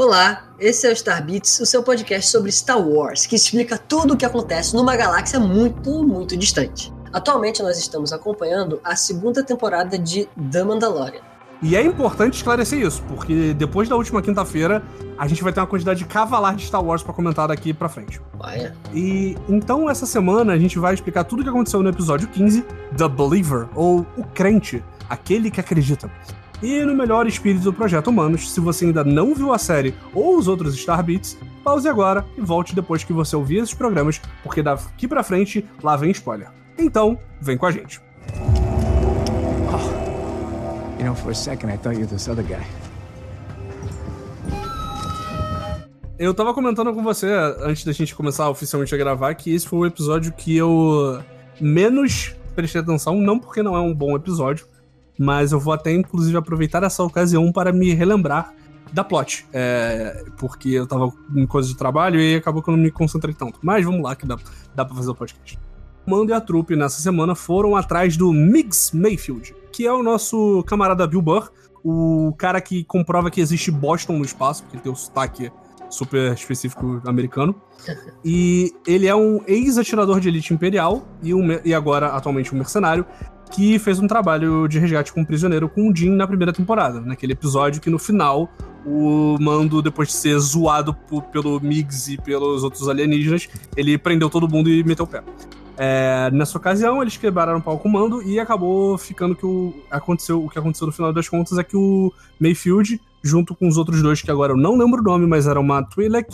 Olá, esse é o Star Beats, o seu podcast sobre Star Wars, que explica tudo o que acontece numa galáxia muito, muito distante. Atualmente nós estamos acompanhando a segunda temporada de The Mandalorian. E é importante esclarecer isso, porque depois da última quinta-feira, a gente vai ter uma quantidade cavalar de Star Wars para comentar daqui para frente. Olha. E então essa semana a gente vai explicar tudo o que aconteceu no episódio 15, The Believer, ou o crente, aquele que acredita. E no melhor espírito do Projeto Humanos, se você ainda não viu a série ou os outros Star Beats, pause agora e volte depois que você ouvir esses programas, porque daqui pra frente lá vem spoiler. Então, vem com a gente. You know, for a second I thought you were this other guy. Eu tava comentando com você, antes da gente começar oficialmente a gravar, que esse foi o episódio que eu menos prestei atenção, não porque não é um bom episódio, mas eu vou até inclusive aproveitar essa ocasião para me relembrar da plot, é, porque eu tava em coisa de trabalho e acabou que eu não me concentrei tanto. Mas vamos lá, que dá, dá pra fazer o podcast. O Mando e a trupe nessa semana foram atrás do Migs Mayfield, que é o nosso camarada Bill Burr, o cara que comprova que existe Boston no espaço, porque ele tem o sotaque super específico americano. E ele é um ex-atirador de elite imperial e, um, e agora atualmente um mercenário que fez um trabalho de resgate com um prisioneiro com o Jim na primeira temporada, naquele episódio que no final o Mando, depois de ser zoado pelo Migs e pelos outros alienígenas, ele prendeu todo mundo e meteu o pé. É, nessa ocasião, eles quebraram o pau com o Mando e acabou ficando que o, aconteceu, o que aconteceu no final das contas é que o Mayfield, junto com os outros dois, que agora eu não lembro o nome, mas era uma Twi'lek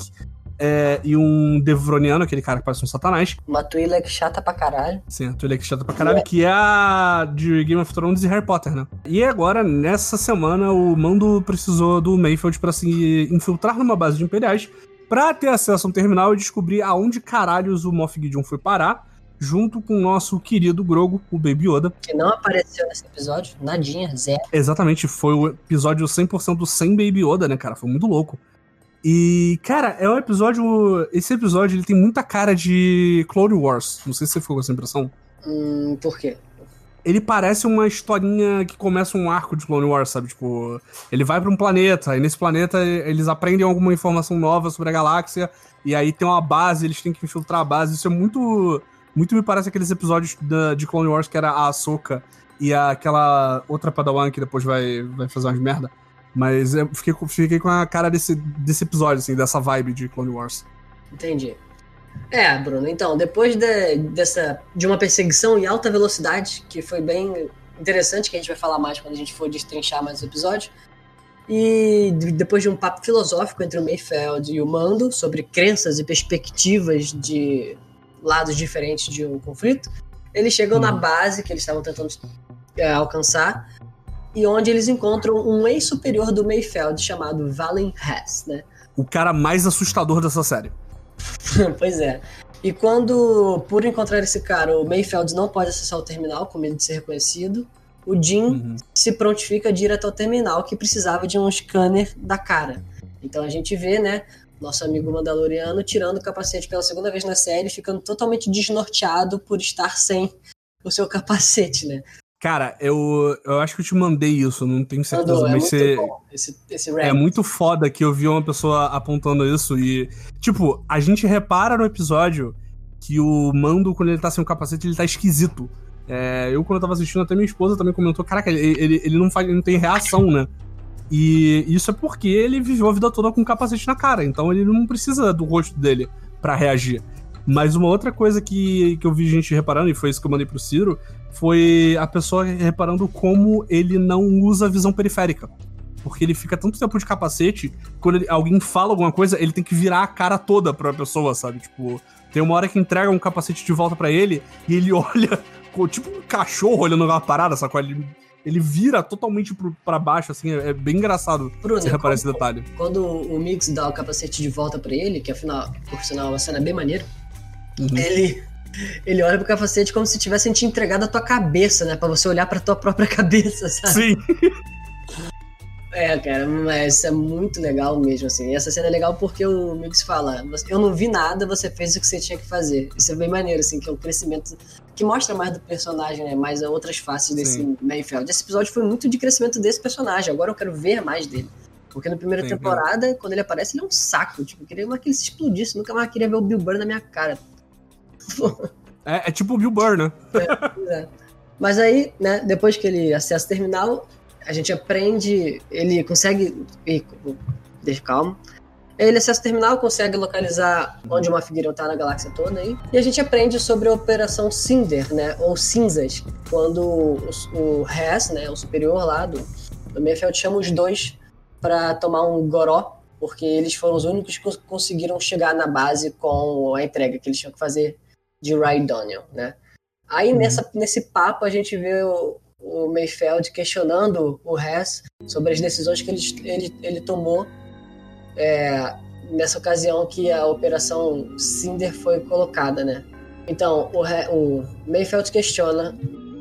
é, e um Devroniano, aquele cara que parece um satanás. Uma Twi'lek chata pra caralho. Sim, a Twi'lek chata pra caralho, que é a de Game of Thrones e Harry Potter, né? E agora, nessa semana, o Mando precisou do Mayfield para se infiltrar numa base de Imperiais pra ter acesso a um terminal e descobrir aonde caralhos o Moff Gideon foi parar junto com o nosso querido Grogo, o Baby Yoda. Que não apareceu nesse episódio, nadinha, zero. Exatamente, foi o episódio 100% sem Baby Yoda, né, cara? Foi muito louco. E, cara, é um episódio. Esse episódio ele tem muita cara de Clone Wars. Não sei se você ficou com essa impressão. Hum, por quê? Ele parece uma historinha que começa um arco de Clone Wars, sabe? Tipo, ele vai para um planeta, e nesse planeta eles aprendem alguma informação nova sobre a galáxia, e aí tem uma base, eles têm que infiltrar a base. Isso é muito. Muito me parece aqueles episódios da, de Clone Wars que era a Ahsoka e a, aquela outra Padawan que depois vai, vai fazer umas merda. Mas eu fiquei, fiquei com a cara desse, desse episódio, assim, dessa vibe de Clone Wars. Entendi. É, Bruno, então, depois de, dessa, de uma perseguição em alta velocidade, que foi bem interessante, que a gente vai falar mais quando a gente for destrinchar mais o episódio, e depois de um papo filosófico entre o Mayfeld e o Mando sobre crenças e perspectivas de lados diferentes de um conflito, eles chegam hum. na base que eles estavam tentando é, alcançar e onde eles encontram um ex-superior do Mayfeld chamado Valen Hess, né? O cara mais assustador dessa série. pois é. E quando, por encontrar esse cara, o Mayfeld não pode acessar o terminal com medo de ser reconhecido, o Jim uhum. se prontifica direto ao terminal que precisava de um scanner da cara. Então a gente vê, né, nosso amigo Mandaloriano tirando o capacete pela segunda vez na série, ficando totalmente desnorteado por estar sem o seu capacete, né? Cara, eu, eu acho que eu te mandei isso, não tenho certeza, Mandou, é mas você. Esse, esse é muito foda que eu vi uma pessoa apontando isso e. Tipo, a gente repara no episódio que o Mando, quando ele tá sem o capacete, ele tá esquisito. É, eu, quando eu tava assistindo, até minha esposa também comentou: caraca, ele, ele, ele não, faz, ele não tem reação, né? E isso é porque ele viveu a vida toda com um capacete na cara, então ele não precisa do rosto dele para reagir. Mas uma outra coisa que, que eu vi gente reparando, e foi isso que eu mandei pro Ciro, foi a pessoa reparando como ele não usa visão periférica. Porque ele fica tanto tempo de capacete, quando ele, alguém fala alguma coisa, ele tem que virar a cara toda pra pessoa, sabe? Tipo, tem uma hora que entrega um capacete de volta para ele e ele olha, tipo um cachorro olhando uma parada, sacou? Ele, ele vira totalmente para baixo, assim, é, é, bem engraçado Bruno, você reparar esse detalhe. Quando o Mix dá o capacete de volta para ele, que afinal, por sinal, é uma cena bem maneira, Uhum. Ele, ele olha pro capacete como se tivessem te entregado a tua cabeça, né? Pra você olhar pra tua própria cabeça, sabe? Sim. É, cara, mas é muito legal mesmo, assim. E essa cena é legal porque o Mix fala: Eu não vi nada, você fez o que você tinha que fazer. Isso é bem maneiro, assim, que é um crescimento que mostra mais do personagem, né? Mais outras faces desse Mayfeld. Esse episódio foi muito de crescimento desse personagem. Agora eu quero ver mais dele. Porque na primeira Sim, temporada, quando ele aparece, ele é um saco. Tipo, eu queria mais que ele se explodisse. Nunca mais queria ver o Bill Burr na minha cara. É, é tipo o Bill Burr, né? Pois é. Mas aí, né, depois que ele acessa o terminal, a gente aprende, ele consegue. Deixa calma. Ele acessa o terminal, consegue localizar onde o Moff Gideon tá na galáxia toda aí. E a gente aprende sobre a Operação Cinder, né? Ou Cinzas. Quando o, o Hess, né? O superior lá do, do chama os dois para tomar um goró. Porque eles foram os únicos que cons- conseguiram chegar na base com a entrega que eles tinham que fazer de Rydonium, né? Aí nessa, nesse papo a gente vê o, o Mayfeld questionando o Hess sobre as decisões que ele, ele, ele tomou é, nessa ocasião que a operação Cinder foi colocada, né? Então, o, o Mayfeld questiona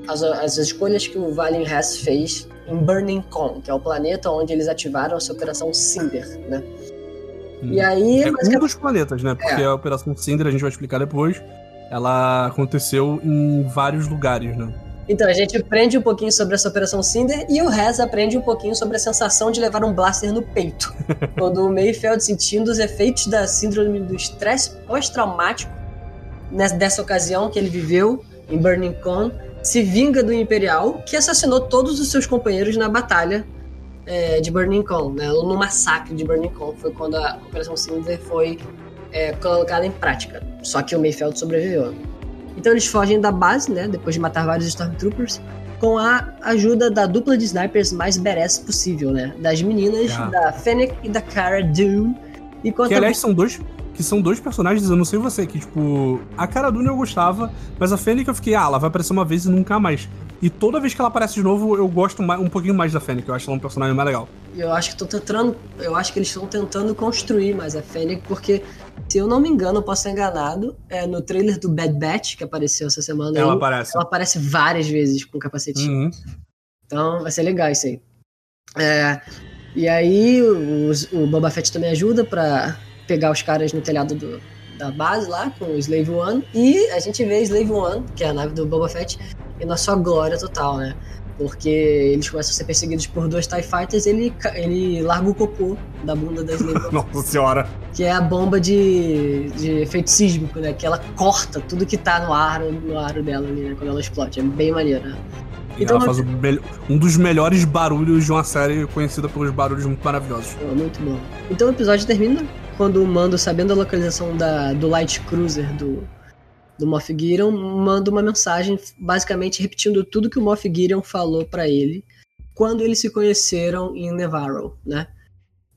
as, as escolhas que o Valen Hess fez em Burning Con, que é o planeta onde eles ativaram essa operação Cinder, né? E aí, É um dos planetas, né? Porque É. a Operação Cinder, a gente vai explicar depois, ela aconteceu em vários lugares, né? Então, a gente aprende um pouquinho sobre essa Operação Cinder e o Rez aprende um pouquinho sobre a sensação de levar um blaster no peito. quando o Mayfeld sentindo os efeitos da síndrome do estresse pós-traumático nes- dessa ocasião que ele viveu em Burning Con, se vinga do Imperial, que assassinou todos os seus companheiros na batalha é, de Burning Con, né? No massacre de Burning Con, foi quando a Operação Cinder foi é, colocada em prática. Só que o Mayfeld sobreviveu. Então eles fogem da base, né? Depois de matar vários Stormtroopers, com a ajuda da dupla de snipers mais badass possível, né? Das meninas, Ah. da Fennec e da Cara Dune. Enquanto Que aliás são dois. Que são dois personagens, eu não sei você, que tipo. A cara Dune eu gostava, mas a Fennec eu fiquei, ah, ela vai aparecer uma vez e nunca mais. E toda vez que ela aparece de novo, eu gosto mais- um pouquinho mais da Fennec, eu acho ela um personagem mais legal. eu acho que tô tentando, eu acho que eles estão tentando construir mais a Fennec, porque se eu não me engano, eu posso ser enganado, é, no trailer do Bad Batch que apareceu essa semana, Ela aparece. ela aparece várias vezes com capacetinho. Uhum. Então vai ser legal isso aí. É, e aí os- o Boba Fett também ajuda pra pegar os caras no telhado do- da base lá com o Slave One. E a gente vê Slave One, que é a nave do Boba Fett, e na sua glória total, né? Porque eles começam a ser perseguidos por dois TIE Fighters ele, ele larga o cocô da bunda da Slave Nossa senhora. que é a bomba de, de efeito sísmico, né? Que ela corta tudo que tá no aro, no aro dela ali, né? Quando ela explode. É bem maneiro, né? E Então, ela faz um dos melhores barulhos de uma série conhecida pelos barulhos muito maravilhosos. Muito bom. Então o episódio termina quando o Mando, sabendo a localização da, do Light Cruiser do, do Moff Gideon, manda uma mensagem basicamente repetindo tudo que o Moff Gideon falou pra ele quando eles se conheceram em Nevarro, né?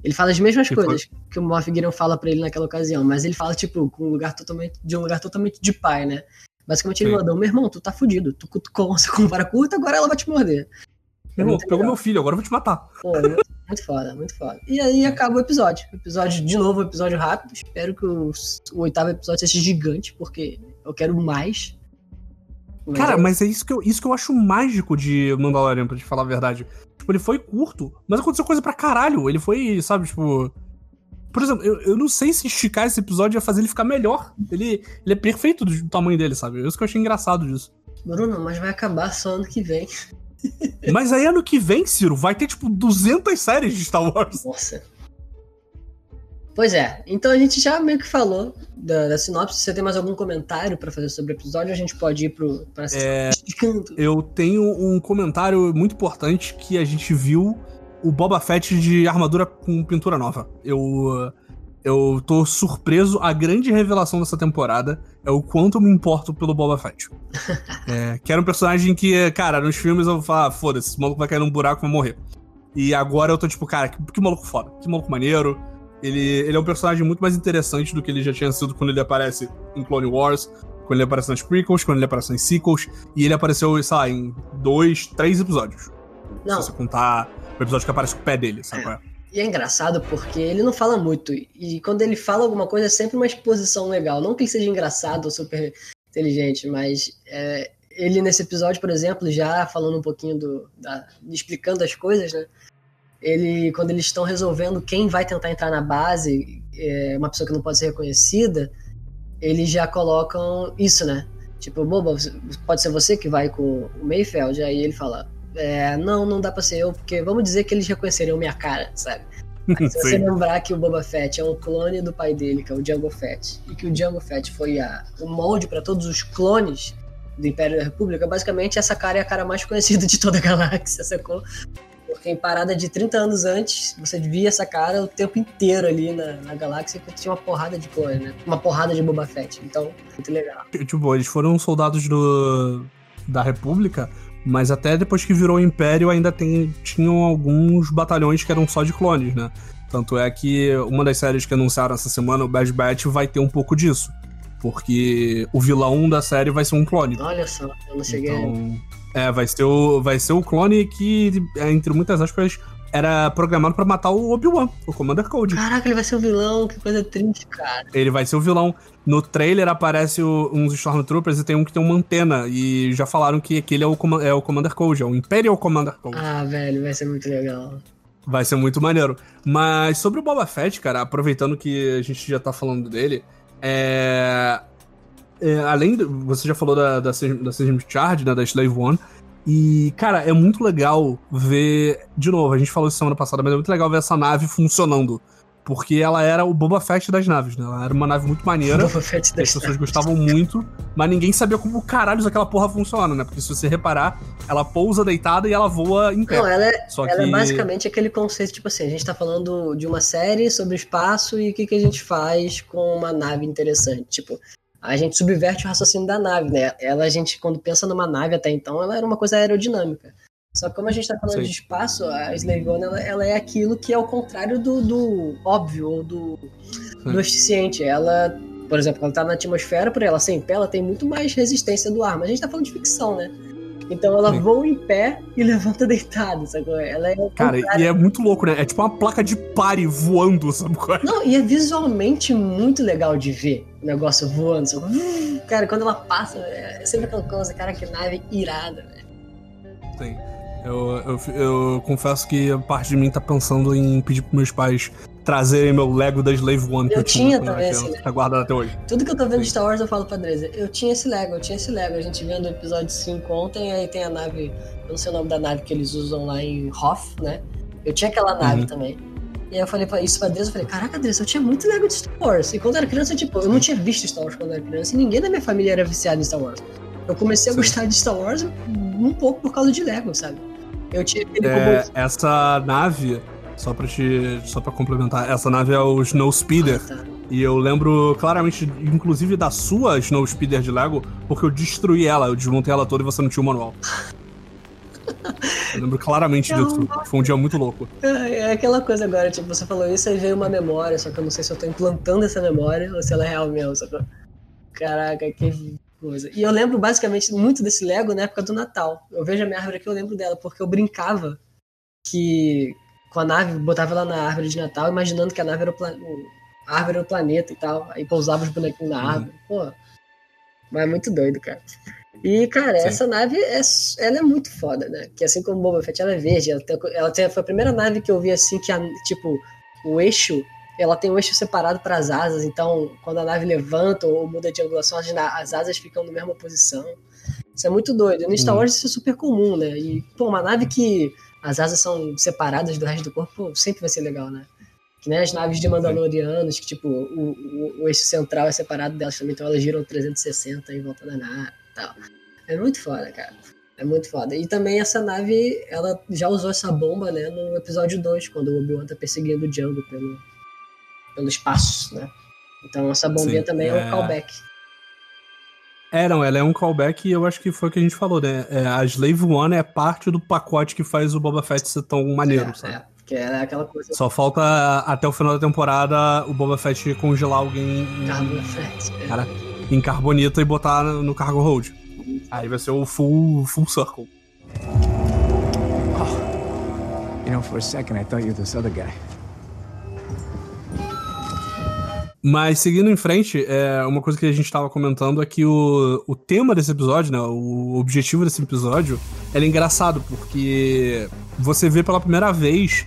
Ele fala as mesmas Que foi- coisas que o Moff Gideon fala pra ele naquela ocasião, mas ele fala, tipo, com um lugar totalmente, de um lugar totalmente de pai, né? Basicamente ele Sim. mandou, meu irmão, tu tá fudido, tu com vara curta, agora ela vai te morder. Meu irmão, tu pegou meu filho, agora eu vou te matar. Pô, muito, muito foda, muito foda. E aí acaba o episódio. Episódio, de novo, episódio rápido. Espero que o, o oitavo episódio seja gigante, porque eu quero mais. Mas Cara, é- mas é isso que, eu, isso que eu acho mágico de Mandalorian, pra te falar a verdade. Tipo, ele foi curto, mas aconteceu coisa pra caralho. Ele foi, sabe, tipo. Por exemplo, eu, eu não sei se esticar esse episódio ia fazer ele ficar melhor. Ele, ele é perfeito do, do tamanho dele, sabe? Isso que eu achei engraçado disso. Bruno, mas vai acabar só ano que vem. Mas aí ano que vem, Ciro, vai ter, tipo, 200 séries de Star Wars. Nossa. Pois é, então a gente já meio que falou da, da sinopse. Se você tem mais algum comentário pra fazer sobre o episódio, a gente pode ir pro, pra É. Eu tenho um comentário muito importante que a gente viu o Boba Fett de armadura com pintura nova. Eu eu tô surpreso. A grande revelação dessa temporada é o quanto eu me importo pelo Boba Fett. É, que era um personagem que, cara, nos filmes eu vou falar, "Ah, foda-se, esse maluco vai cair num buraco e vai morrer. E agora eu tô tipo, cara, que, que maluco foda, que maluco maneiro. Ele, ele é um personagem muito mais interessante do que ele já tinha sido quando ele aparece em Clone Wars, quando ele aparece nas prequels, quando ele aparece nas sequels. E ele apareceu, sei lá, em dois, três episódios. Não, Se você contar o episódio que aparece com o pé dele, sabe? qual é? E é engraçado porque ele não fala muito. E quando ele fala alguma coisa é sempre uma exposição legal. Não que ele seja engraçado ou super inteligente, mas é, ele nesse episódio, por exemplo, já falando um pouquinho do. Da, explicando as coisas, né? Ele, quando eles estão resolvendo quem vai tentar entrar na base, é, uma pessoa que não pode ser reconhecida, eles já colocam isso, né? Tipo, boba, pode ser você que vai com o Mayfeld. Aí ele fala, é, não, não dá pra ser eu, porque vamos dizer que eles reconheceriam minha cara, sabe? Se você lembrar que o Boba Fett é um clone do pai dele, que é o Jango Fett, e que o Jango Fett foi a, o molde para todos os clones do Império da República, basicamente essa cara é a cara mais conhecida de toda a galáxia, sacou? Porque em parada de 30 anos antes, você via essa cara o tempo inteiro ali na, na galáxia, que tinha uma porrada de clone, né? Uma porrada de Boba Fett. Então, muito legal. Tipo, eles foram soldados do, da República, mas até depois que virou o Império ainda tem, tinham alguns batalhões que eram só de clones, né? Tanto é que uma das séries que anunciaram essa semana, o Bad Batch, vai ter um pouco disso. Porque o vilão da série vai ser um clone. Olha só, eu não cheguei. Então, é, vai ser, o, vai ser o clone que, é, entre muitas aspas, era programado para matar o Obi-Wan, o Commander Code. Caraca, ele vai ser o vilão, que coisa triste, cara. Ele vai ser o vilão. No trailer aparece o, uns Stormtroopers e tem um que tem uma antena. E já falaram que aquele é o, é o Commander Code, é o Imperial Commander Code. Ah, velho, vai ser muito legal. Vai ser muito maneiro. Mas sobre o Boba Fett, cara, aproveitando que a gente já tá falando dele, é. É além. De, você já falou da, da, da Charge, né, da Slave One. E, cara, é muito legal ver. De novo, a gente falou isso semana passada, mas é muito legal ver essa nave funcionando. Porque ela era o Boba Fett das naves, né? Ela era uma nave muito maneira. Boba Fett das as pessoas gostavam muito, mas ninguém sabia como caralhos aquela porra funciona, né? Porque se você reparar, ela pousa deitada e ela voa em pé. Não, ela é, Só ela é que... é basicamente aquele conceito, tipo assim, a gente tá falando de uma série sobre espaço e o que, que a gente faz com uma nave interessante. Tipo, a gente subverte o raciocínio da nave, né? Ela, a gente, quando pensa numa nave até então, ela era uma coisa aerodinâmica. Só que como a gente está falando Sim. de espaço, a Slave One, ela, ela, é aquilo que é o contrário do, do óbvio ou do, do eficiente. Ela, por exemplo, quando está na atmosfera, por ela ser em pé, ela tem muito mais resistência do ar. Mas a gente está falando de ficção, né? Então ela Sim. voa em pé e levanta deitada? É? Ela é Cara, e é muito louco, né? É tipo uma placa de pare voando, sabe? É? Não, e é visualmente muito legal de ver o negócio voando, sabe? Cara, quando ela passa, é sempre aquela coisa, cara, que nave irada, velho. Sim. Eu, eu, eu, confesso que a parte de mim tá pensando em pedir pros meus pais trazerem meu Lego da Slave One que eu, eu tinha, tinha também esse Tá guardado até hoje. Tudo que eu tô vendo Sim. de Star Wars eu falo pra Dresa, eu tinha esse Lego, eu tinha esse Lego. A gente vendo o episódio 5 ontem, aí tem a nave, eu não sei o nome da nave que eles usam lá em Hoth, né? Eu tinha aquela nave uhum. também. E aí eu falei pra, isso pra Dresa, eu falei, caraca, Dresa, eu tinha muito Lego de Star Wars. E quando eu era criança, tipo, eu não tinha visto Star Wars quando eu era criança, e ninguém da minha família era viciado em Star Wars. Eu comecei a Sim. gostar de Star Wars um pouco por causa de Lego, sabe? Eu tinha é, Essa nave, só pra te. Só pra complementar, essa nave é o Snow Speeder. Ah, tá. E eu lembro claramente, inclusive, da sua Snow Speeder de Lego, porque eu destruí ela, eu desmontei ela toda e você não tinha o manual. Eu lembro claramente disso. Foi um dia muito louco. É, é, aquela coisa agora, tipo, você falou isso e veio uma memória, só que eu não sei se eu tô implantando essa memória ou se ela é real mesmo. Caraca, que coisa. E eu lembro basicamente muito desse Lego na época do Natal. Eu vejo a minha árvore aqui, eu lembro dela, porque eu brincava que com a nave, botava ela na árvore de Natal, imaginando que a nave era o, plan... a árvore era o planeta e tal. Aí pousava os bonequinhos na uhum. árvore. Uhum. Pô, mas é muito doido, cara. E, cara, Sim. essa nave, é, ela é muito foda, né? Que assim como o Boba Fett, ela é verde. Ela, tem, ela tem, foi a primeira nave que eu vi assim que, a, tipo, o eixo ela tem um eixo separado para as asas, então quando a nave levanta ou muda de angulação, as, as asas ficam na mesma posição. Isso é muito doido. No Star hum. Wars isso é super comum, né? E, pô, uma nave que as asas são separadas do resto do corpo sempre vai ser legal, né? Que nem as naves de Mandalorianos, que, tipo, o, o, o eixo central é separado delas também, então elas giram 360 em volta da nave e tal. É muito foda, cara. É muito foda. E também essa nave, ela já usou essa bomba, né, no episódio 2, quando o Obi-Wan tá perseguindo o Django pelo, pelo espaço, né? Então essa bombinha Sim, também é... é um callback. É, não, ela é um callback e eu acho que foi o que a gente falou, né? É, a Slave One é parte do pacote que faz o Boba Fett ser tão maneiro, é, sabe? É, que é aquela coisa. Só falta até o final da temporada o Boba Fett congelar alguém em, Fett, é. cara, em carbonita e botar no cargo hold. Aí vai ser o full, full circle. Oh. You know, for a second I thought you were this other guy. Mas seguindo em frente, é, uma coisa que a gente estava comentando é que o, o tema desse episódio, né, o objetivo desse episódio, é engraçado, porque você vê pela primeira vez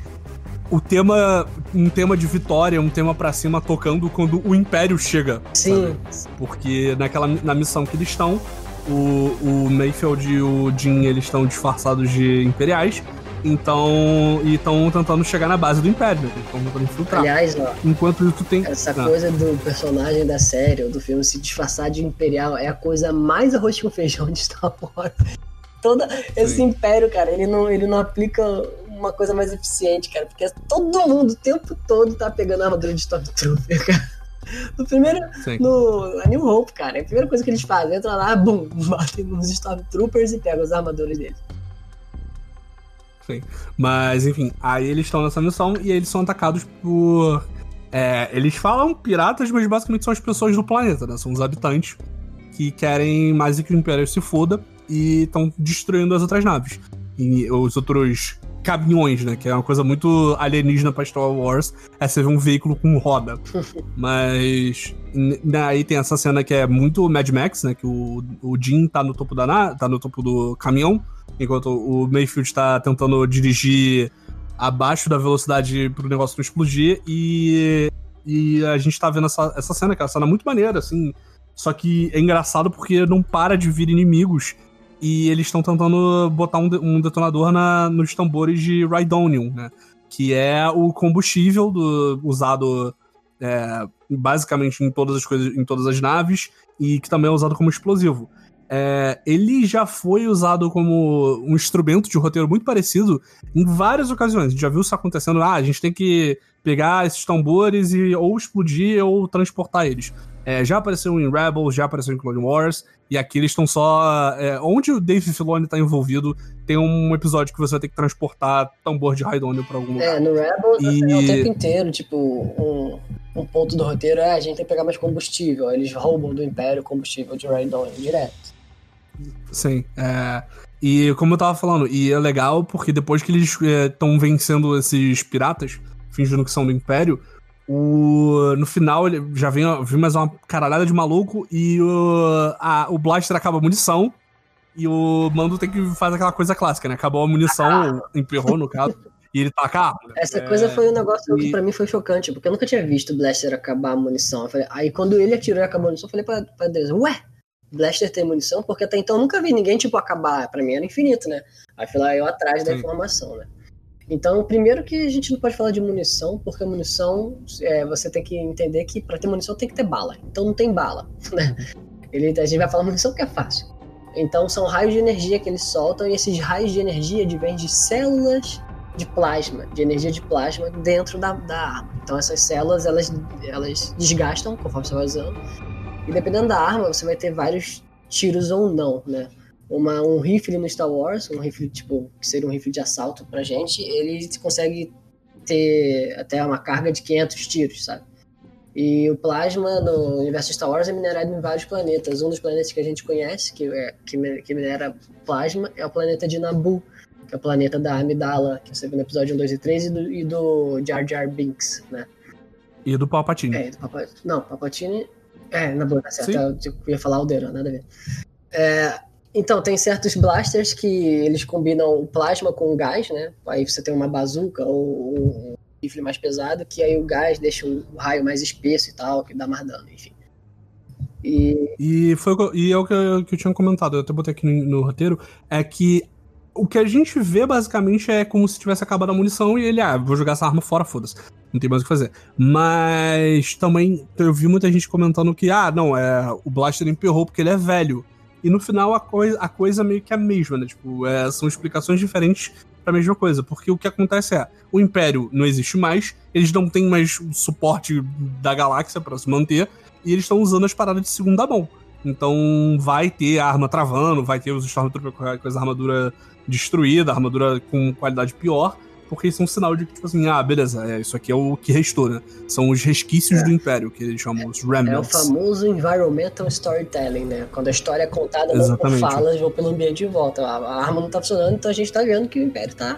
o tema, um tema de vitória, um tema para cima tocando quando o Império chega. Sim. Sabe? Porque naquela na missão que eles estão, o, o Mayfield e o Jin eles estão disfarçados de imperiais Então, e estão tentando chegar na base do Império, né? Estão tentando infiltrar. Aliás, ó, Enquanto isso tem. essa Ah. coisa do personagem da série ou do filme se disfarçar de imperial é a coisa mais arroz com feijão de Star Wars. Toda esse Sim. império, cara, ele não, ele não aplica uma coisa mais eficiente, cara, porque todo mundo o tempo todo tá pegando a armadura de Stormtrooper, cara. No primeiro, Sim. no a New Hope, cara, a primeira coisa que eles fazem, entra lá, bum, batem nos Stormtroopers e pegam as armaduras deles. Mas, enfim, aí eles estão nessa missão e eles são atacados por. é, eles falam piratas, mas basicamente são as pessoas do planeta, né? São os habitantes que querem mais que o Império se foda e estão destruindo as outras naves. E os outros caminhões, né? Que é uma coisa muito alienígena pra Star Wars. É você ver um veículo com roda. Mas. n- Aí tem essa cena que é muito Mad Max, né? Que o, o Jim tá no topo da na- tá no topo do caminhão, enquanto o Mayfield tá tentando dirigir abaixo da velocidade pro negócio não explodir. E, e a gente tá vendo essa, essa cena, que é uma cena muito maneira, assim. Só que é engraçado porque não para de vir inimigos. E eles estão tentando botar um, um detonador na, nos tambores de Rhydonium, né? Que é o combustível do, usado é, basicamente em todas as coisas, em todas as naves, e que também é usado como explosivo. É, ele já foi usado como um instrumento de roteiro muito parecido em várias ocasiões. A gente já viu isso acontecendo. Ah, a gente tem que pegar esses tambores e ou explodir ou transportar eles. É, já apareceu em Rebels, já apareceu em Clone Wars, e aqui eles estão só. é, onde o Dave Filoni tá envolvido, tem um episódio que você vai ter que transportar tambor de Raidônio pra algum lugar. É, no Rebels E- é o tempo inteiro, tipo, um, um ponto do roteiro é a gente tem que pegar mais combustível. Eles roubam do Império combustível de Rhydonium direto. Sim. é, e como eu tava falando, e é legal porque depois que eles estão vencendo esses piratas, fingindo que são do Império, o, no final ele já vem, vem mais uma caralhada de maluco e o, a- o Blaster acaba a munição. E o Mando tem que fazer aquela coisa clássica, né? Acabou a munição, ou emperrou no caso, e ele taca a arma. né? Essa É, coisa foi um negócio que e- pra mim foi chocante, porque eu nunca tinha visto o Blaster acabar a munição. Eu falei- aí quando ele atirou e acabou a munição, eu falei pra, pra Deus, ué, Blaster tem munição? Porque até então eu nunca vi ninguém, tipo, acabar. Pra mim era infinito, né? Aí fui lá eu atrás da Sim. informação, né? Então, primeiro que a gente não pode falar de munição, porque munição, é, você tem que entender que pra ter munição tem que ter bala. Então não tem bala, né? Ele, a gente vai falar munição que é fácil. Então são raios de energia que eles soltam, e esses raios de energia advêm de células de plasma, de energia de plasma dentro da, da arma. Então essas células, elas, elas desgastam conforme você vai usando. E dependendo da arma, você vai ter vários tiros ou não, né? Uma, um rifle no Star Wars, um rifle tipo, que seria um rifle de assalto pra gente, ele consegue ter até uma carga de 500 tiros, sabe? E o plasma no universo Star Wars é minerado em vários planetas. Um dos planetas que a gente conhece, que, é, que, que minera plasma, é o planeta de Naboo, que é o planeta da Amidala, que você viu no episódio 1, 2 e 3, e do, e do Jar Jar Binks, né? E do Palpatine. É, do Papa... Não, Papatini. É, na boa, tá certo. Eu tipo, ia falar Alderan, nada a ver. É, então, tem certos blasters que eles combinam o plasma com gás, né? Aí você tem uma bazuca ou um rifle mais pesado, que aí o gás deixa o raio mais espesso e tal, que dá mais dano, enfim. E E, foi, e é o que eu, que eu tinha comentado, eu até botei aqui no, no roteiro, é que o que a gente vê basicamente é como se tivesse acabado a munição e ele, ah, vou jogar essa arma fora, foda-se. Não tem mais o que fazer. Mas também eu vi muita gente comentando que, ah, não, é, o Blaster emperrou porque ele é velho. E no final a, coi a coisa meio que é a mesma, né? Tipo, é, são explicações diferentes pra mesma coisa. Porque o que acontece é, o Império não existe mais, eles não têm mais o suporte da galáxia pra se manter, e eles estão usando as paradas de segunda mão. Então vai ter a arma travando, vai ter os Stormtroopers com a- com as armadura destruída, armadura com qualidade pior, porque isso é um sinal de que, tipo assim, ah, beleza, é, isso aqui é o que restou, né? São os resquícios É. do Império, que eles chamam os é o remnants. famoso environmental storytelling, né? Quando a história é contada não por Exatamente. falas ou pelo ambiente de volta. A, arma não tá funcionando, então a gente tá vendo que o Império tá,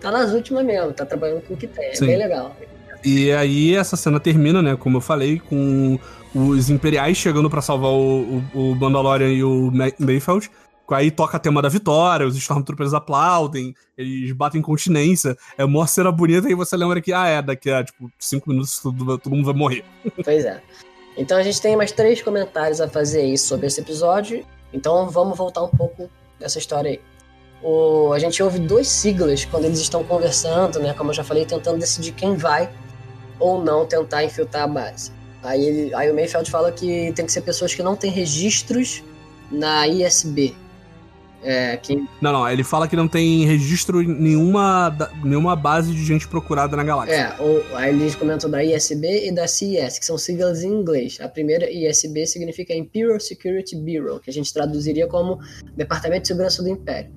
tá nas últimas mesmo, tá trabalhando com o que tem. É Sim. bem legal. E aí essa cena termina, né, como eu falei, com os Imperiais chegando pra salvar o, o, o Mandalorian e o Ma- Mayfeld. Aí toca a tema da vitória, os Stormtroopers aplaudem, eles batem continência. É uma cena bonita e você lembra que, ah, é, daqui a, tipo, cinco minutos todo, todo mundo vai morrer. Pois é. Então a gente tem mais três comentários a fazer aí sobre esse episódio. Então vamos voltar um pouco dessa história aí. o, a gente ouve dois siglas quando eles estão conversando, né? Como eu já falei, tentando decidir quem vai ou não tentar infiltrar a base. Aí, aí o Mayfeld fala que tem que ser pessoas que não têm registros na ISB. É, que... Não, não, ele fala que não tem registro nenhuma, nenhuma base de gente procurada na galáxia. É, ou, aí eles comentam da ISB e da CIS, que são siglas em inglês. A primeira, ISB, significa Imperial Security Bureau, que a gente traduziria como Departamento de Segurança do Império.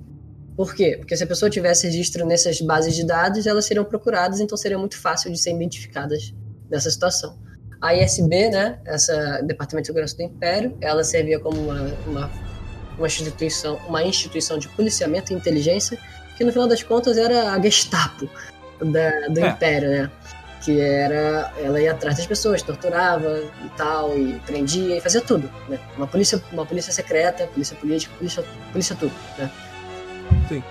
Por quê? Porque se a pessoa tivesse registro nessas bases de dados, elas seriam procuradas, então seria muito fácil de ser identificadas nessa situação. A ISB, né, essa Departamento de Segurança do Império, ela servia como uma, uma, uma, instituição, uma instituição de policiamento e inteligência, que no final das contas era a Gestapo da, do é. Império, né? Que era, ela ia atrás das pessoas, torturava e tal, e prendia e fazia tudo, né? Uma polícia, uma polícia secreta, polícia política, polícia, polícia tudo, né? Sim.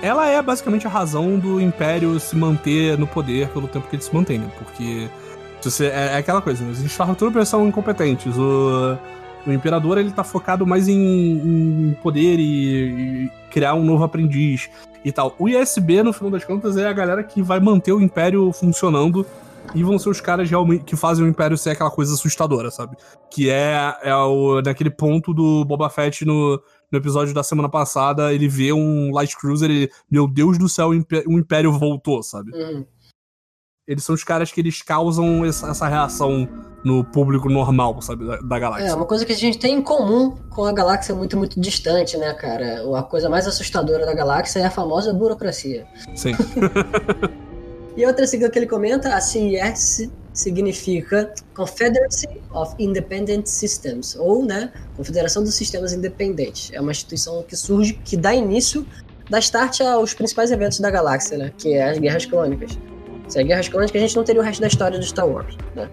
Ela é basicamente a razão do Império se manter no poder pelo tempo que ele se mantém, né? Porque você, é, é aquela coisa, né? os Startups são incompetentes. O, o Imperador ele tá focado mais em, em poder e, e, criar um novo aprendiz e tal. O ISB, no final das contas, é a galera que vai manter o Império funcionando e vão ser os caras realmente que fazem o Império ser aquela coisa assustadora, sabe? Que é, é o, naquele ponto do Boba Fett no, no episódio da semana passada, ele vê um Light Cruiser e, meu Deus do céu, o Império voltou, sabe? Uhum. Eles são os caras que eles causam essa, reação no público normal, sabe, da, da, galáxia. É, uma coisa que a gente tem em comum com a galáxia muito, muito distante, né, cara? A coisa mais assustadora da galáxia é a famosa burocracia. Sim. e outra sigla que ele comenta, a CIS, significa Confederacy of Independent Systems, ou né, Confederação dos Sistemas Independentes. É uma instituição que surge, que dá início, dá start aos principais eventos da galáxia, né, que é as Guerras Clônicas. Sem as Guerras Clônicas a gente não teria o resto da história do Star Wars. Né?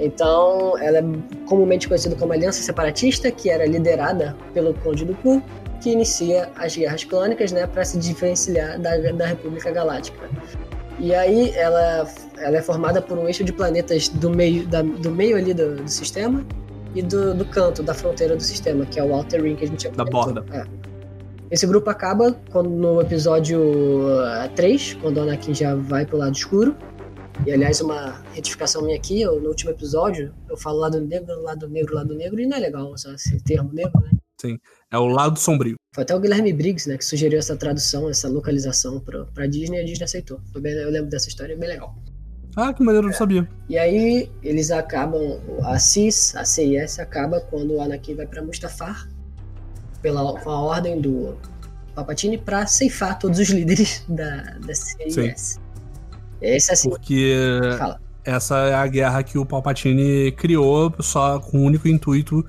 Então, ela é comumente conhecida como Aliança Separatista, que era liderada pelo Conde do Ku, que inicia as Guerras Clônicas né, para se diferenciar da, da República Galáctica. E aí ela, ela é formada por um eixo de planetas do meio, da, do meio ali do, do sistema e do, do, canto, da fronteira do sistema, que é o Outer Ring que a gente já Da borda. É. Esse grupo acaba quando, no episódio 3, uh, quando o Anakin já vai pro lado escuro. E aliás, uma retificação minha aqui, eu, no último episódio, eu falo lado negro, lado negro, lado negro, e não é legal usar esse termo negro, né? Sim, é o lado sombrio. Foi até o Guilherme Briggs, né, que sugeriu essa tradução, essa localização pra, pra Disney e a Disney aceitou. Bem, eu lembro dessa história, é bem legal. Ah, que maneiro, eu não é. sabia. E aí, eles acabam, a CIS, a CIS acaba quando o Anakin vai pra Mustafar, pela, a ordem do Palpatine, pra ceifar todos os líderes da, da CIS. Esse assim. Porque essa é a guerra que o Palpatine criou só com o único intuito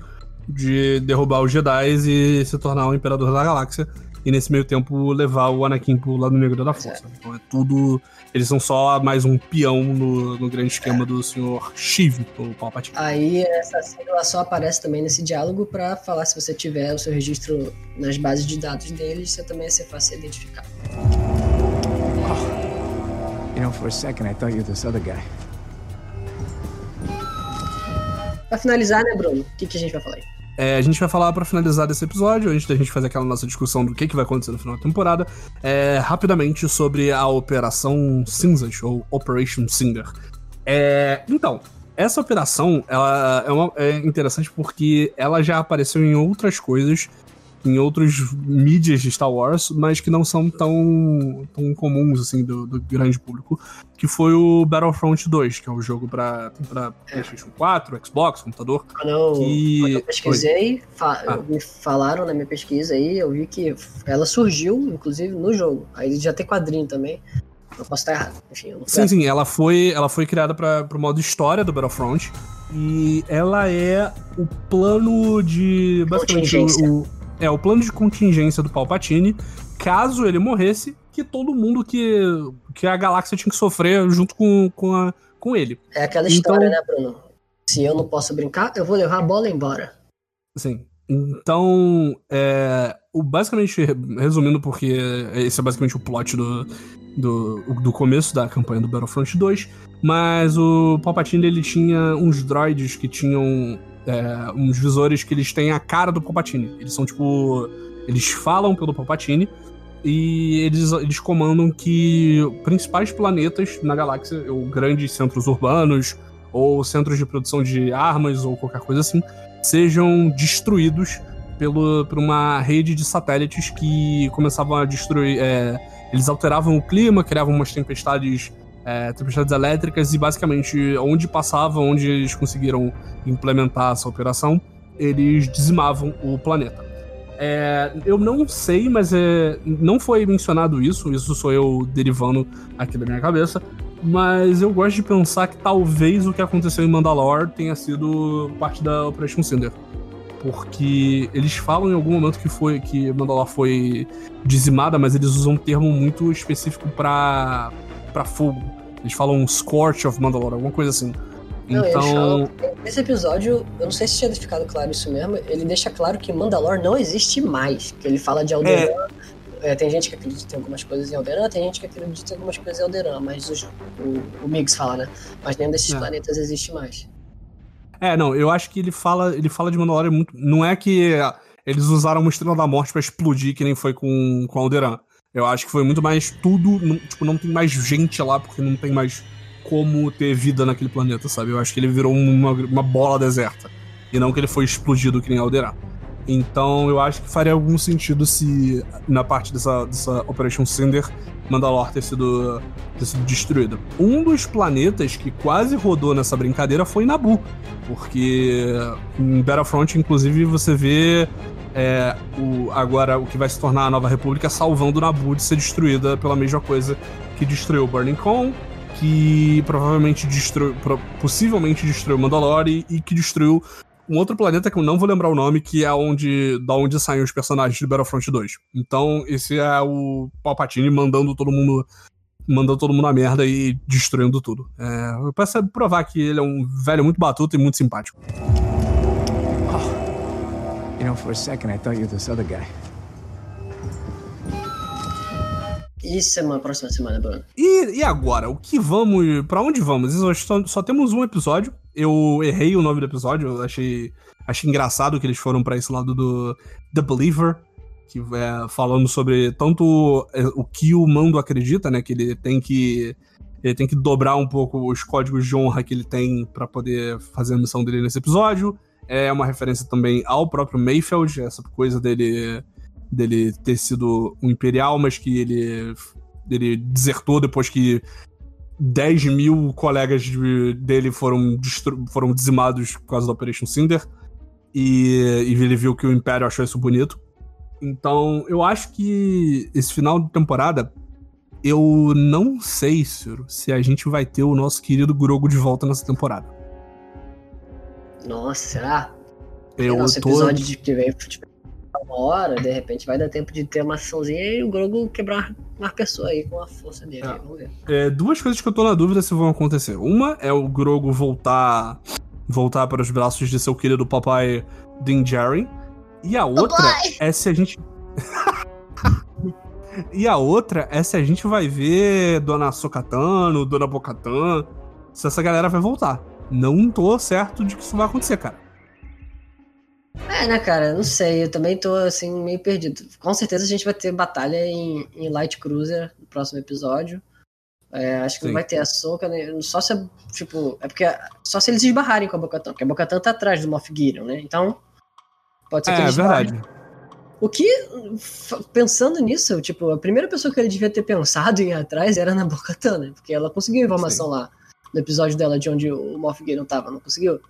de derrubar os Jedi e se tornar o Imperador da Galáxia. E nesse meio tempo levar o Anakin pro lado negro da força. É. Então é tudo. Eles são só mais um peão no, no grande esquema é. do senhor Shiv, o Palpatine. Aí essa sigla só aparece também nesse diálogo para falar se você tiver o seu registro nas bases de dados deles, você também ia ser fácil de identificar. Oh. You know, for a second I thought you were this other guy. Pra finalizar, né, Bruno? O que, que a gente vai falar aí? É, a gente vai falar para finalizar desse episódio, antes da gente fazer aquela nossa discussão do que, que vai acontecer no final da temporada, é, rapidamente sobre a Operação Cinzas, ou Operation Singer. É, então, essa operação ela é, uma, é interessante porque ela já apareceu em outras coisas em outros mídias de Star Wars, mas que não são tão, tão comuns, assim, do, do grande público, que foi o Battlefront 2, que é o um jogo pra, pra é. PlayStation 4, Xbox, computador. Quando eu, que... quando eu pesquisei, fa ah. me falaram na minha pesquisa aí, eu vi que ela surgiu, inclusive, no jogo. Aí já tem quadrinho também. Eu posso estar errado. Enfim, sim, sim, ela foi, ela foi criada para o modo história do Battlefront. E ela é o plano de. Basicamente, o, é o plano de contingência do Palpatine, caso ele morresse, que todo mundo que, que a galáxia tinha que sofrer junto com, com, a, com ele. É aquela história, então, né, Bruno? Se eu não posso brincar, eu vou levar a bola embora. Sim. Então, é, o, basicamente, resumindo, porque esse é basicamente o plot do, do, do começo da campanha do Battlefront 2, mas o Palpatine ele tinha uns droids que tinham é, uns visores que eles têm a cara do Palpatine. Eles são tipo. Eles falam pelo Palpatine e eles, eles comandam que principais planetas na galáxia, ou grandes centros urbanos, ou centros de produção de armas, ou qualquer coisa assim, sejam destruídos pelo, por uma rede de satélites que começavam a destruir. É, eles alteravam o clima, criavam umas tempestades, é, tempestades elétricas, e basicamente, onde passavam, onde eles conseguiram implementar essa operação, eles dizimavam o planeta. É, eu não sei, mas é, não foi mencionado isso, isso sou eu derivando aqui da minha cabeça. Mas eu gosto de pensar que talvez o que aconteceu em Mandalore tenha sido parte da Operation Cinder. Porque eles falam em algum momento que foi que Mandalore foi dizimada, mas eles usam um termo muito específico para para fogo. Eles falam Scorch of Mandalore, alguma coisa assim. Não, então. Nesse episódio, eu não sei se tinha ficado claro isso mesmo, ele deixa claro que Mandalor não existe mais. Que ele fala de Alderan. É. É, tem gente que acredita em algumas coisas em Alderan, tem gente que acredita em algumas coisas em Alderan, mas os, o, o Mix fala, né? Mas nenhum desses é. planetas existe mais. É, não, eu acho que ele fala, ele fala de Mandalor muito. Não é que eles usaram uma estrela da morte para explodir, que nem foi com, com Alderan. Eu acho que foi muito mais tudo. Não, tipo, não tem mais gente lá, porque não tem mais como ter vida naquele planeta, sabe? Eu acho que ele virou uma, uma bola deserta. E não que ele foi explodido que nem Alderaan. Então eu acho que faria algum sentido se, na parte dessa, dessa Operation Cinder, Mandalore ter sido, ter sido destruída. Um dos planetas que quase rodou nessa brincadeira foi Nabu. Porque em Battlefront, inclusive, você vê é, o, agora o que vai se tornar a Nova República salvando Nabu de ser destruída pela mesma coisa que destruiu Burning Con, que provavelmente destruiu, possivelmente destruiu Mandalore e que destruiu um outro planeta que eu não vou lembrar o nome, que é onde, da onde saem os personagens de Battlefront 2. Então, esse é o Palpatine mandando todo mundo mandando todo mundo a merda e destruindo tudo. É, pra provar que ele é um velho muito batuto e muito simpático. You know, for a second I thought you were this other guy. E semana, próxima semana, Bruno? E, e agora? O que vamos. Pra onde vamos? Só, só temos um episódio. Eu errei o nome do episódio. Eu achei, achei engraçado que eles foram para esse lado do The Believer. Que é falando sobre tanto é, o que o mando acredita, né? Que ele tem que. Ele tem que dobrar um pouco os códigos de honra que ele tem para poder fazer a missão dele nesse episódio. É uma referência também ao próprio Mayfield, essa coisa dele dele ter sido um imperial, mas que ele, ele desertou depois que 10 mil colegas de, dele foram, foram dizimados por causa da Operation Cinder. E, e ele viu que o Império achou isso bonito. Então, eu acho que esse final de temporada, eu não sei, Ciro, se a gente vai ter o nosso querido Grogo de volta nessa temporada. Nossa, será? Eu nosso tô... episódio de que veio tipo, uma hora, de repente vai dar tempo de ter uma açãozinha e o Grogu quebrar uma pessoa aí com a força dele. É. Vamos ver. É, duas coisas que eu tô na dúvida se vão acontecer. Uma é o Grogu voltar voltar para os braços de seu querido papai Din Djarin. E a outra papai. é se a gente. e a outra é se a gente vai ver Dona Sokatano, Dona Bocatan, se essa galera vai voltar. Não tô certo de que isso vai acontecer, cara. É, né, cara? Não sei. Eu também tô, assim, meio perdido. Com certeza a gente vai ter batalha em, em Light Cruiser no próximo episódio. É, acho que Sim. não vai ter a Soca, né? Só se, tipo, é porque só se eles esbarrarem com a Bocatan, porque a Bocatan tá atrás do Moff Gideon, né? Então, pode ser que é, eles É verdade. O que, pensando nisso, tipo, a primeira pessoa que ele devia ter pensado em ir atrás era na Bocatan, né? Porque ela conseguiu informação Sim. lá no episódio dela de onde o Moff Gideon tava, não conseguiu?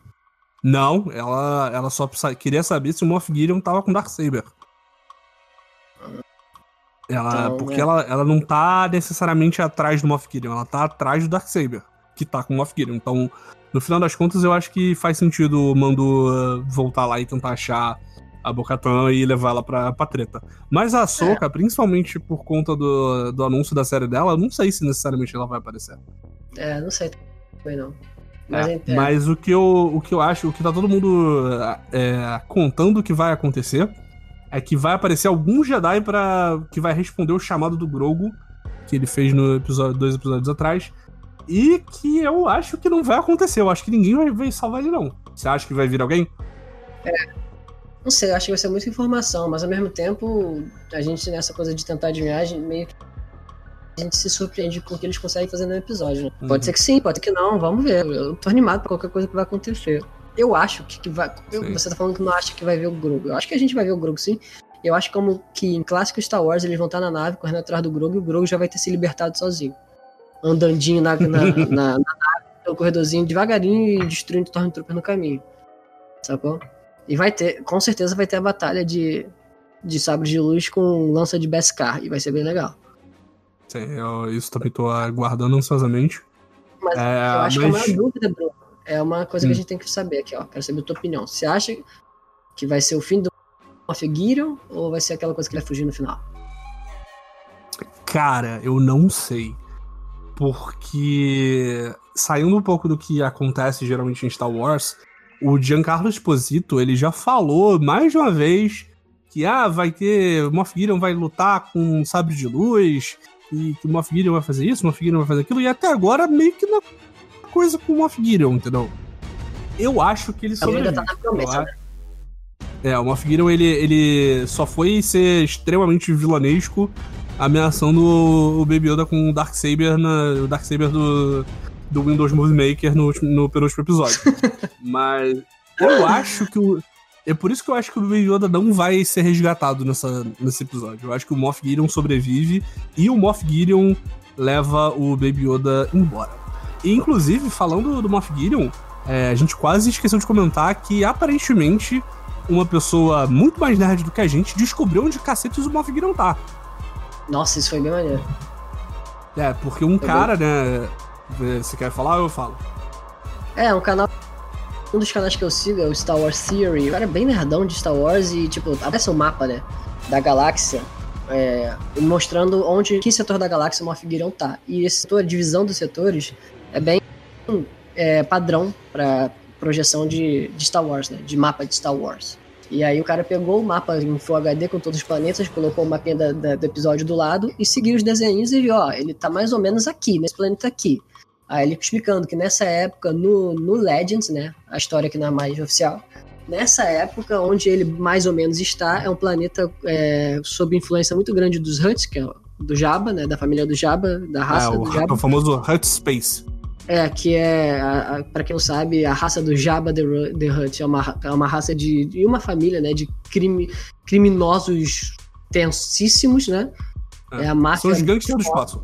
Não, ela, ela só queria saber se o Moff Gideon tava com Darksaber. Ela, então, porque é. ela, ela não tá necessariamente atrás do Moff Gideon, ela tá atrás do Darksaber, que tá com o Moff Gideon. Então, no final das contas, eu acho que faz sentido o Mando uh, voltar lá e tentar achar a Bocatan e levar ela pra, pra treta. Mas a Soca, é. principalmente por conta do, do anúncio da série dela, eu não sei se necessariamente ela vai aparecer. É, não sei também não. Mas, é, é. mas o, que eu, o que eu acho, o que tá todo mundo é, contando que vai acontecer é que vai aparecer algum Jedi para que vai responder o chamado do Grogu que ele fez no episódio, dois episódios atrás. E que eu acho que não vai acontecer. Eu acho que ninguém vai, vai salvar ele, não. Você acha que vai vir alguém? É. Não sei, eu acho que vai ser muita informação, mas ao mesmo tempo, a gente nessa coisa de tentar adivinhar, a gente meio que a gente se surpreende com o que eles conseguem fazer no episódio. Né? Uhum. Pode ser que sim, pode ser que não, vamos ver. Eu tô animado pra qualquer coisa que vai acontecer. Eu acho que, que vai. eu- você tá falando que não acha que vai ver o Grogu. Eu acho que a gente vai ver o Grogu sim. Eu acho como que em clássico Star Wars eles vão estar na nave correndo atrás do Grogu e o Grogu já vai ter se libertado sozinho. Andandinho na, na, na, na nave, pelo corredorzinho, devagarinho e destruindo o Stormtrooper no caminho. Sacou? E vai ter, com certeza vai ter a batalha de, de sabre de luz com lança de Beskar. E vai ser bem legal. Sim, eu, isso também tô aguardando ansiosamente. Mas É, eu acho que a mas- maior dúvida, Bruno, é uma coisa que Hum. a gente tem que saber aqui, ó. Quero saber a tua opinião. Você acha que vai ser o fim do Moff Gideon ou vai ser aquela coisa que ele vai fugir no final? Cara, eu não sei. Porque saindo um pouco do que acontece geralmente em Star Wars, o Giancarlo Esposito, ele já falou mais de uma vez que ah, vai ter, Moff Gideon vai lutar com um sabre de luz e que o Moff Gideon vai fazer isso, o Moff Gideon vai fazer aquilo e até agora meio que é coisa com o Moff Gideon, entendeu? Eu acho que ele sobrevive. tá na promessa, né? É, o Moff Gideon, ele, ele só foi ser extremamente vilanesco ameaçando o, Baby Yoda com o Darksaber, na, o Darksaber do, do Windows Movie Maker no, último- no penúltimo episódio. Mas eu acho que o... É por isso que eu acho que o Baby Yoda não vai ser resgatado nessa, nesse episódio. Eu acho que o Moff Gideon sobrevive e o Moff Gideon leva o Baby Yoda embora. E, inclusive, falando do Moff Gideon, é, a gente quase esqueceu de comentar que, aparentemente, uma pessoa muito mais nerd do que a gente descobriu onde cacetes o Moff Gideon tá. Nossa, isso foi bem maneiro. É, porque um cara, né... Você quer falar ou eu falo? É, um canal. Um dos canais que eu sigo é o Star Wars Theory. O cara é bem nerdão de Star Wars e, tipo, aparece o mapa, né? Da galáxia. é, mostrando onde, que setor da galáxia o Moff Gideon tá. E esse setor, a divisão dos setores, é bem é, padrão pra projeção de, de Star Wars, né? De mapa de Star Wars. E aí o cara pegou o mapa em Full HD com todos os planetas, colocou o mapinha da- da- do episódio do lado e seguiu os desenhos e viu, ó, ele tá mais ou menos aqui, nesse planeta aqui. Aí ele explicando que nessa época, no, no Legends, né? A história que não é mais oficial. Nessa época, onde ele mais ou menos está, é um planeta é, sob influência muito grande dos Huts, que é o- do Jabba, né? Da família do Jabba, da raça é, o, do é Jabba. o famoso Hut Space. É, que é, a, a, pra quem não sabe, a raça do Jabba the, the Hutt é uma, é uma raça de, de uma família, né, de crime, criminosos tensíssimos, né? É, É, a máfia. São os gangsters do espaço.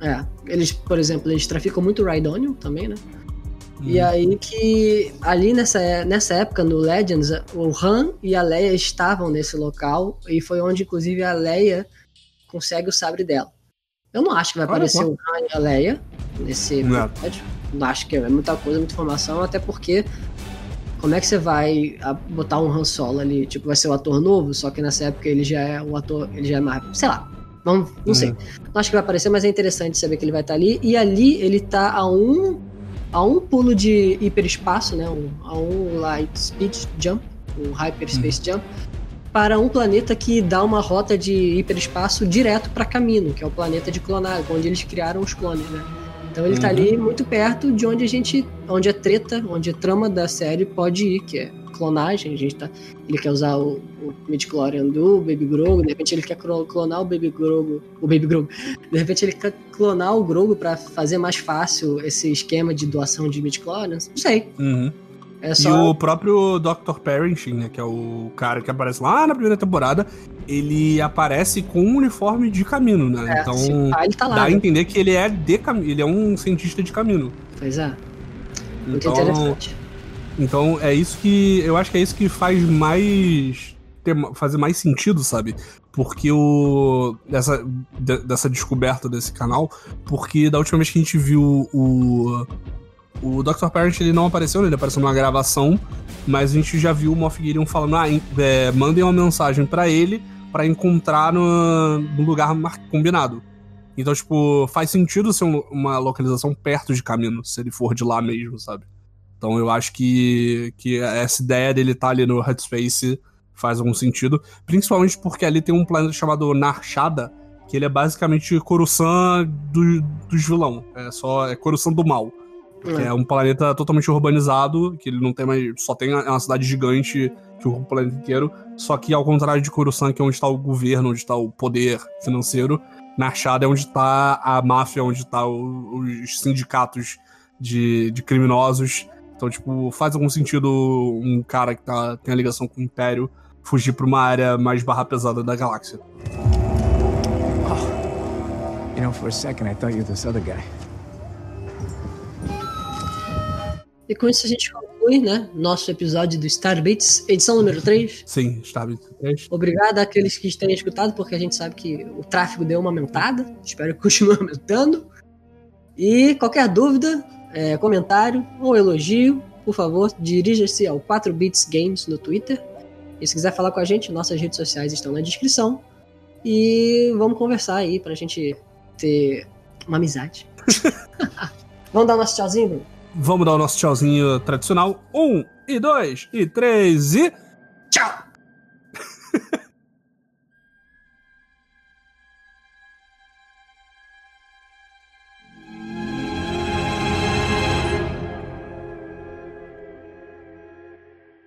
É, eles, por exemplo, eles traficam muito Rhydonium também, né? E Hum. aí que ali nessa, nessa época, no Legends, o Han e a Leia estavam nesse local e foi onde, inclusive, a Leia consegue o sabre dela. Eu não acho que vai Olha aparecer só. o Han e a Leia nesse Não. episódio. Não acho que é muita coisa, muita informação, até porque como é que você vai ah, botar um Han Solo ali? Tipo, vai ser o ator novo, só que nessa época ele já é o ator, ele já é mais, sei lá. Vamos, não sei. Hum. Não acho que vai aparecer, mas é interessante saber que ele vai estar ali. E ali ele tá a um, a um pulo de hiperespaço, né? Um, a um light speed jump, um hyperspace jump, para um planeta que dá uma rota de hiperespaço direto para Camino, que é o planeta de clonagem, onde eles criaram os clones, né? Então ele tá Uhum. ali muito perto de onde a gente. onde a treta, onde a trama da série pode ir, que é clonagem. A gente tá. Ele quer usar o, o midichlorian do Baby Grogu, de repente ele quer clo- clonar o Baby Grogu. O Baby Grogu. De repente ele quer clonar o Grogu pra fazer mais fácil esse esquema de doação de midichlorians. Não sei. Uhum. É E só. o próprio Dr. Parenting, né, que é o cara que aparece lá na primeira temporada, ele aparece com um uniforme de camino, né? é, então pá, ele tá lá. dá a né? entender que ele é de caminho, ele é um cientista de caminho. Pois é. Muito Então, interessante. Então é isso que eu acho que é isso que faz mais ter, fazer mais sentido, sabe? Porque o dessa de- dessa descoberta desse canal, porque da última vez que a gente viu o o Dr. Parent ele não apareceu, né? ele apareceu numa gravação, mas a gente já viu o Moff Gideon falando, ah, é, mandem uma mensagem pra ele pra encontrar no, no lugar combinado. Então, tipo, faz sentido ser um- uma localização perto de caminho, se ele for de lá mesmo, sabe? Então eu acho que, que essa ideia dele estar ali no Headspace faz algum sentido. Principalmente porque ali tem um planeta chamado Narshada, que ele é basicamente Coruscant do, dos vilão. É só é Coruscant do mal. É. é um planeta totalmente urbanizado, que ele não tem mais. Só tem é uma cidade gigante que ocupa o planeta inteiro. Só que, ao contrário de Coruscant, que é onde está o governo, onde está o poder financeiro, na Archada é onde está a máfia, onde está os sindicatos de, de criminosos. Então, tipo, faz algum sentido um cara que tá, tem a ligação com o Império fugir pra uma área mais barra pesada da galáxia. Oh. You know, for a second I thought you were this other guy. E com isso a gente conclui, né? Nosso episódio do Starbits, edição número 3. Sim, Starbits 3. Obrigado àqueles que tenham escutado, porque a gente sabe que o tráfego deu uma aumentada. Espero que continue aumentando. E qualquer dúvida, é, comentário ou elogio, por favor, dirija-se ao 4bits Games no Twitter. E se quiser falar com a gente, nossas redes sociais estão na descrição. E vamos conversar aí pra gente ter uma amizade. vamos dar o nosso tchauzinho, Bruno? Vamos dar o nosso tchauzinho tradicional. Um, e dois, e três, e. Tchau!